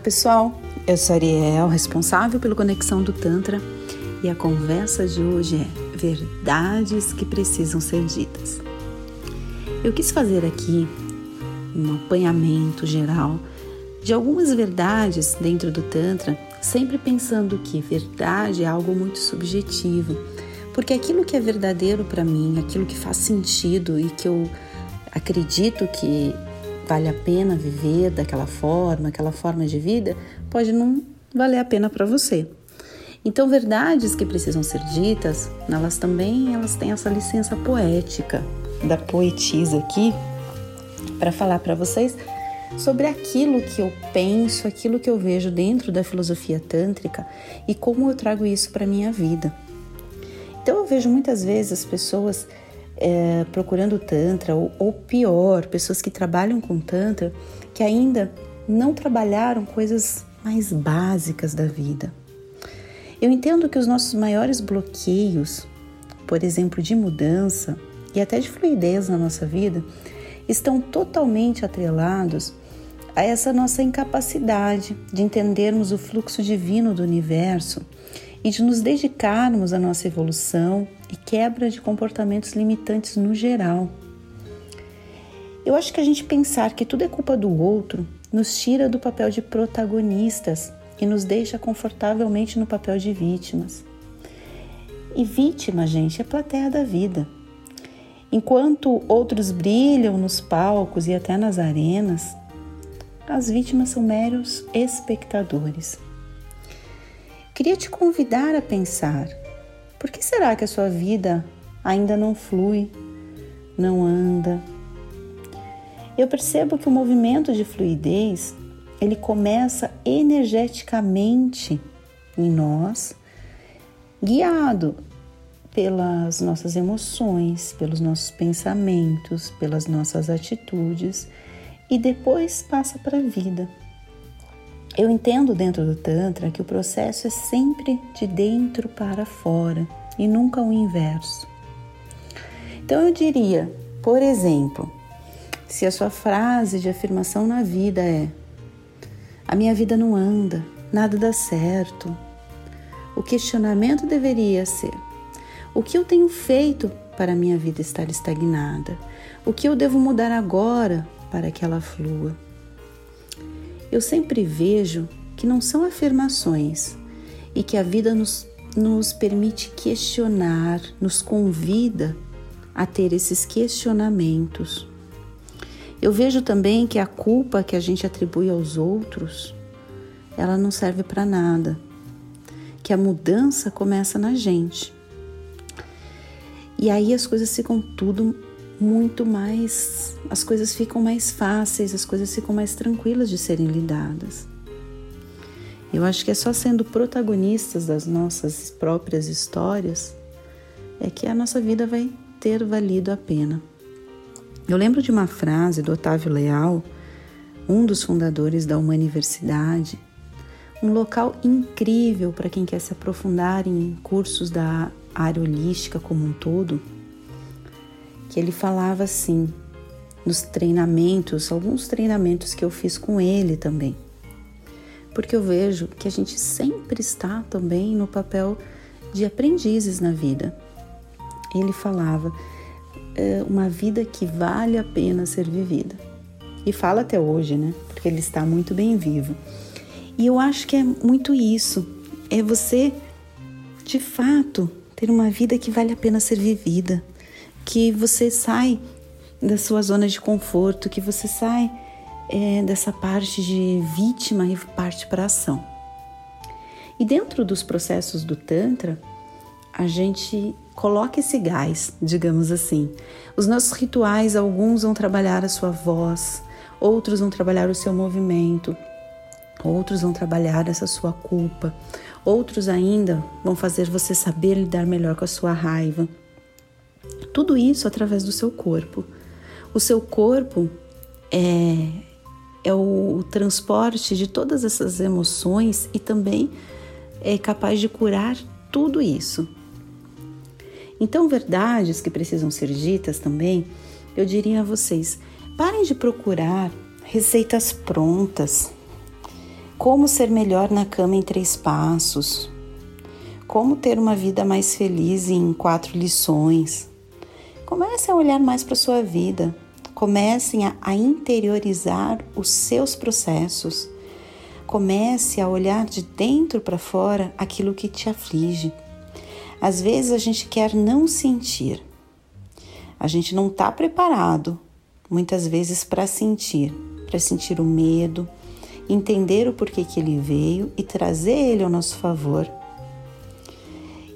pessoal, eu sou Ariel, responsável pela conexão do Tantra, e a conversa de hoje é verdades que precisam ser ditas. Eu quis fazer aqui um apanhamento geral de algumas verdades dentro do Tantra, sempre pensando que verdade é algo muito subjetivo, porque aquilo que é verdadeiro para mim, aquilo que faz sentido e que eu acredito que vale a pena viver daquela forma, aquela forma de vida, pode não valer a pena para você. Então, verdades que precisam ser ditas, elas também elas têm essa licença poética da poetisa aqui para falar para vocês sobre aquilo que eu penso, aquilo que eu vejo dentro da filosofia tântrica e como eu trago isso para minha vida. Então eu vejo muitas vezes as pessoas é, procurando Tantra, ou, ou pior, pessoas que trabalham com Tantra que ainda não trabalharam coisas mais básicas da vida. Eu entendo que os nossos maiores bloqueios, por exemplo, de mudança e até de fluidez na nossa vida, estão totalmente atrelados a essa nossa incapacidade de entendermos o fluxo divino do universo e de nos dedicarmos à nossa evolução e quebra de comportamentos limitantes no geral. Eu acho que a gente pensar que tudo é culpa do outro nos tira do papel de protagonistas e nos deixa confortavelmente no papel de vítimas. E vítima, gente, é plateia da vida. Enquanto outros brilham nos palcos e até nas arenas, as vítimas são meros espectadores. Queria te convidar a pensar: por que será que a sua vida ainda não flui, não anda? Eu percebo que o movimento de fluidez ele começa energeticamente em nós, guiado pelas nossas emoções, pelos nossos pensamentos, pelas nossas atitudes e depois passa para a vida. Eu entendo dentro do Tantra que o processo é sempre de dentro para fora e nunca o inverso. Então eu diria, por exemplo, se a sua frase de afirmação na vida é: A minha vida não anda, nada dá certo. O questionamento deveria ser: O que eu tenho feito para a minha vida estar estagnada? O que eu devo mudar agora para que ela flua? Eu sempre vejo que não são afirmações e que a vida nos, nos permite questionar, nos convida a ter esses questionamentos. Eu vejo também que a culpa que a gente atribui aos outros, ela não serve para nada. Que a mudança começa na gente. E aí as coisas ficam tudo muito mais, as coisas ficam mais fáceis, as coisas ficam mais tranquilas de serem lidadas. Eu acho que é só sendo protagonistas das nossas próprias histórias é que a nossa vida vai ter valido a pena. Eu lembro de uma frase do Otávio Leal, um dos fundadores da Universidade, um local incrível para quem quer se aprofundar em cursos da área holística como um todo que ele falava assim, nos treinamentos, alguns treinamentos que eu fiz com ele também. Porque eu vejo que a gente sempre está também no papel de aprendizes na vida. Ele falava, é uma vida que vale a pena ser vivida. E fala até hoje, né? Porque ele está muito bem vivo. E eu acho que é muito isso. É você, de fato, ter uma vida que vale a pena ser vivida que você sai da sua zona de conforto, que você sai é, dessa parte de vítima e parte para ação. E dentro dos processos do Tantra, a gente coloca esse gás, digamos assim. Os nossos rituais, alguns vão trabalhar a sua voz, outros vão trabalhar o seu movimento, outros vão trabalhar essa sua culpa, outros ainda vão fazer você saber lidar melhor com a sua raiva. Tudo isso através do seu corpo. O seu corpo é, é o transporte de todas essas emoções e também é capaz de curar tudo isso. Então, verdades que precisam ser ditas também, eu diria a vocês: parem de procurar receitas prontas. como ser melhor na cama em três passos, como ter uma vida mais feliz em quatro lições. Comece a olhar mais para sua vida, comecem a, a interiorizar os seus processos, comece a olhar de dentro para fora aquilo que te aflige. Às vezes a gente quer não sentir, a gente não está preparado muitas vezes para sentir, para sentir o medo, entender o porquê que ele veio e trazer ele ao nosso favor.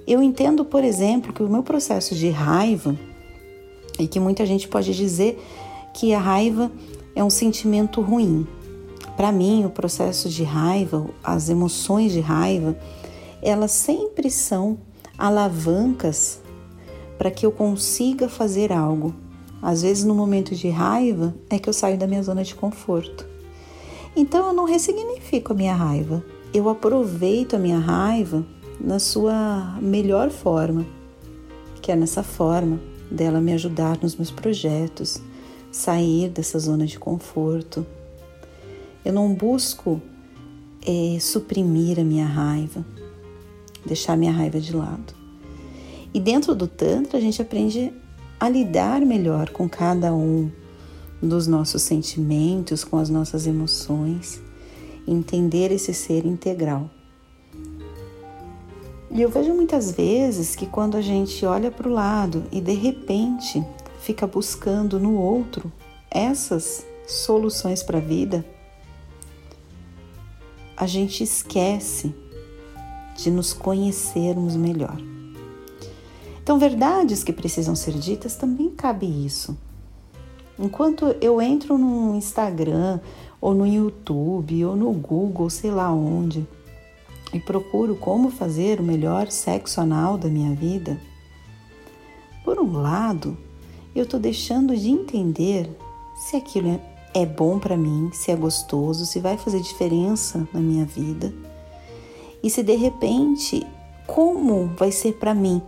Eu entendo, por exemplo, que o meu processo de raiva, e que muita gente pode dizer que a raiva é um sentimento ruim. Para mim, o processo de raiva, as emoções de raiva, elas sempre são alavancas para que eu consiga fazer algo, às vezes, no momento de raiva, é que eu saio da minha zona de conforto. Então, eu não ressignifico a minha raiva, eu aproveito a minha raiva na sua melhor forma, que é nessa forma dela me ajudar nos meus projetos, sair dessa zona de conforto. Eu não busco é, suprimir a minha raiva, deixar minha raiva de lado. E dentro do Tantra, a gente aprende a lidar melhor com cada um dos nossos sentimentos, com as nossas emoções, entender esse ser integral. E eu vejo muitas vezes que quando a gente olha para o lado e de repente fica buscando no outro essas soluções para a vida, a gente esquece de nos conhecermos melhor. Então, verdades que precisam ser ditas também cabe isso. Enquanto eu entro no Instagram, ou no YouTube, ou no Google, sei lá onde, e procuro como fazer o melhor sexo anal da minha vida, por um lado, eu estou deixando de entender se aquilo é, é bom para mim, se é gostoso, se vai fazer diferença na minha vida e se de repente como vai ser para mim.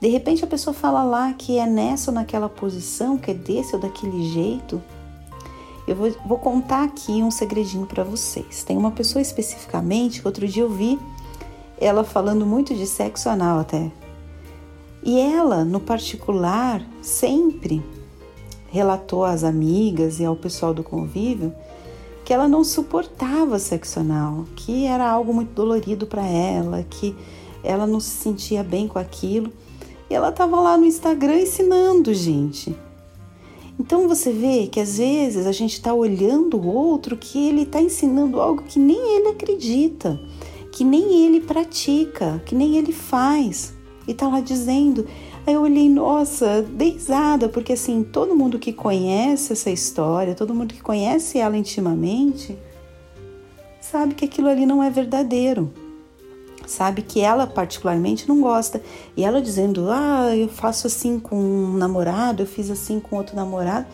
De repente a pessoa fala lá que é nessa ou naquela posição, que é desse ou daquele jeito. Eu vou, vou contar aqui um segredinho para vocês. Tem uma pessoa especificamente que outro dia eu vi ela falando muito de sexo anal até. E ela, no particular, sempre relatou às amigas e ao pessoal do convívio que ela não suportava sexo anal, que era algo muito dolorido para ela, que ela não se sentia bem com aquilo. E ela estava lá no Instagram ensinando, gente. Então você vê que às vezes a gente está olhando o outro que ele está ensinando algo que nem ele acredita, que nem ele pratica, que nem ele faz. E está lá dizendo. Aí eu olhei, nossa, deisada, porque assim, todo mundo que conhece essa história, todo mundo que conhece ela intimamente, sabe que aquilo ali não é verdadeiro sabe? Que ela particularmente não gosta. E ela dizendo: Ah, eu faço assim com um namorado, eu fiz assim com outro namorado.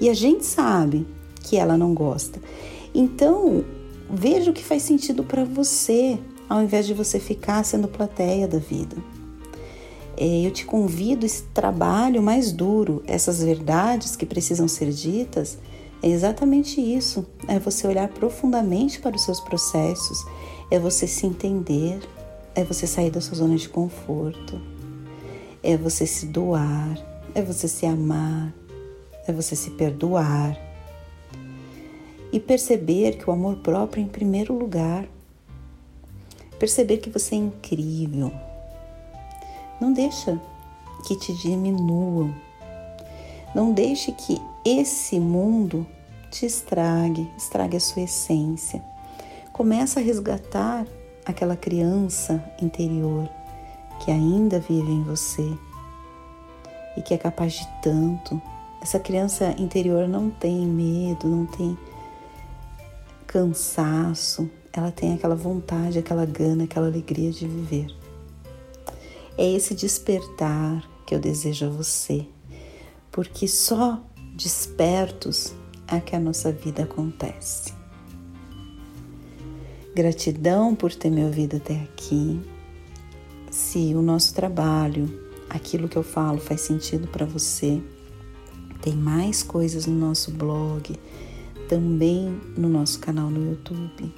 E a gente sabe que ela não gosta. Então, veja o que faz sentido para você, ao invés de você ficar sendo plateia da vida. É, eu te convido esse trabalho mais duro, essas verdades que precisam ser ditas. É exatamente isso. É você olhar profundamente para os seus processos, é você se entender, é você sair da sua zona de conforto, é você se doar, é você se amar, é você se perdoar e perceber que o amor próprio é em primeiro lugar. Perceber que você é incrível. Não deixa que te diminuam. Não deixe que esse mundo te estrague, estrague a sua essência. Começa a resgatar aquela criança interior que ainda vive em você e que é capaz de tanto. Essa criança interior não tem medo, não tem cansaço, ela tem aquela vontade, aquela gana, aquela alegria de viver. É esse despertar que eu desejo a você, porque só despertos é que a nossa vida acontece. Gratidão por ter me ouvido até aqui. Se o nosso trabalho, aquilo que eu falo faz sentido para você, tem mais coisas no nosso blog, também no nosso canal no YouTube.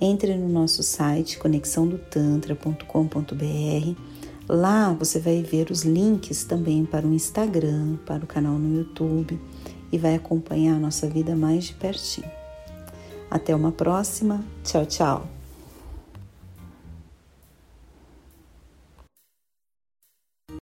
entre no nosso site conexãodotantra.com.br. Lá você vai ver os links também para o Instagram, para o canal no YouTube e vai acompanhar a nossa vida mais de pertinho. Até uma próxima. Tchau, tchau.